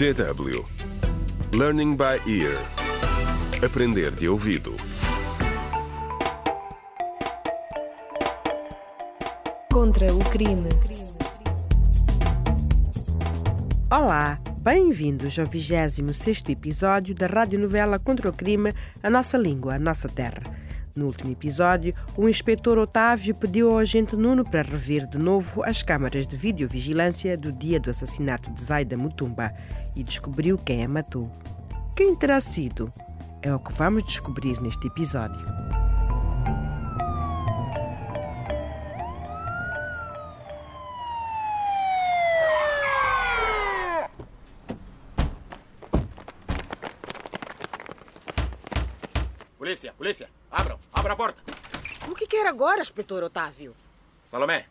DW Learning by Ear Aprender de ouvido Contra o crime. Olá, bem-vindos ao 26 episódio da radionovela Contra o Crime, A Nossa Língua, a Nossa Terra. No último episódio, o inspetor Otávio pediu ao agente Nuno para rever de novo as câmaras de videovigilância do dia do assassinato de Zaida Mutumba e descobriu quem a matou. Quem terá sido? É o que vamos descobrir neste episódio. Polícia, polícia, abram, abra a porta. O que quer agora, inspetor Otávio? Salomé,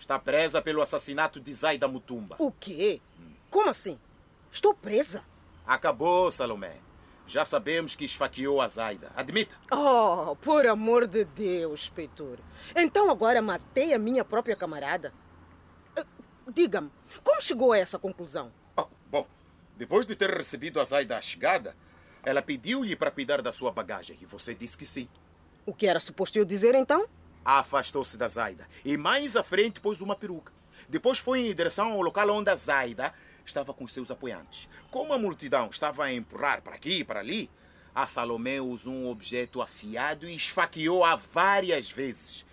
está presa pelo assassinato de Zaida Mutumba. O quê? Como assim? Estou presa? Acabou, Salomé. Já sabemos que esfaqueou a Zaida. Admita. Oh, por amor de Deus, inspetor. Então agora matei a minha própria camarada? Eh, Diga-me, como chegou a essa conclusão? Oh, bom, depois de ter recebido a Zaida à chegada, ela pediu-lhe para cuidar da sua bagagem e você disse que sim. O que era suposto eu dizer então? Afastou-se da Zaida e mais à frente pôs uma peruca. Depois foi em direção ao local onde a Zaida estava com seus apoiantes. Como a multidão estava a empurrar para aqui e para ali, a Salomé usou um objeto afiado e esfaqueou-a várias vezes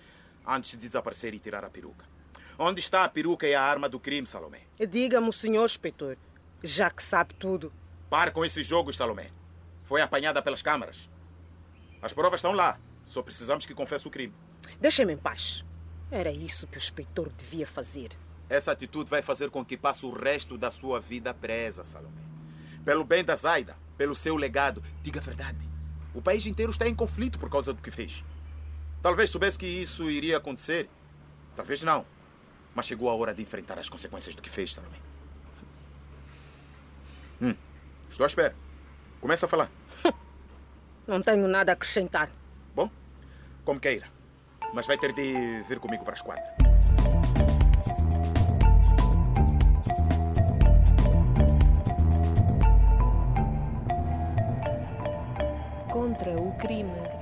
antes de desaparecer e tirar a peruca. Onde está a peruca e a arma do crime, Salomé? Diga-me, senhor inspetor, já que sabe tudo. Pare com esses jogos, Salomé. Foi apanhada pelas câmaras. As provas estão lá. Só precisamos que confesse o crime. Deixe-me em paz. Era isso que o inspetor devia fazer. Essa atitude vai fazer com que passe o resto da sua vida presa, Salomé. Pelo bem da Zaida, pelo seu legado, diga a verdade. O país inteiro está em conflito por causa do que fez. Talvez soubesse que isso iria acontecer. Talvez não. Mas chegou a hora de enfrentar as consequências do que fez, Salomé. Hum, estou à espera. Começa a falar. Não tenho nada a acrescentar. Bom, como queira. Mas vai ter de vir comigo para a esquadra. Contra o crime.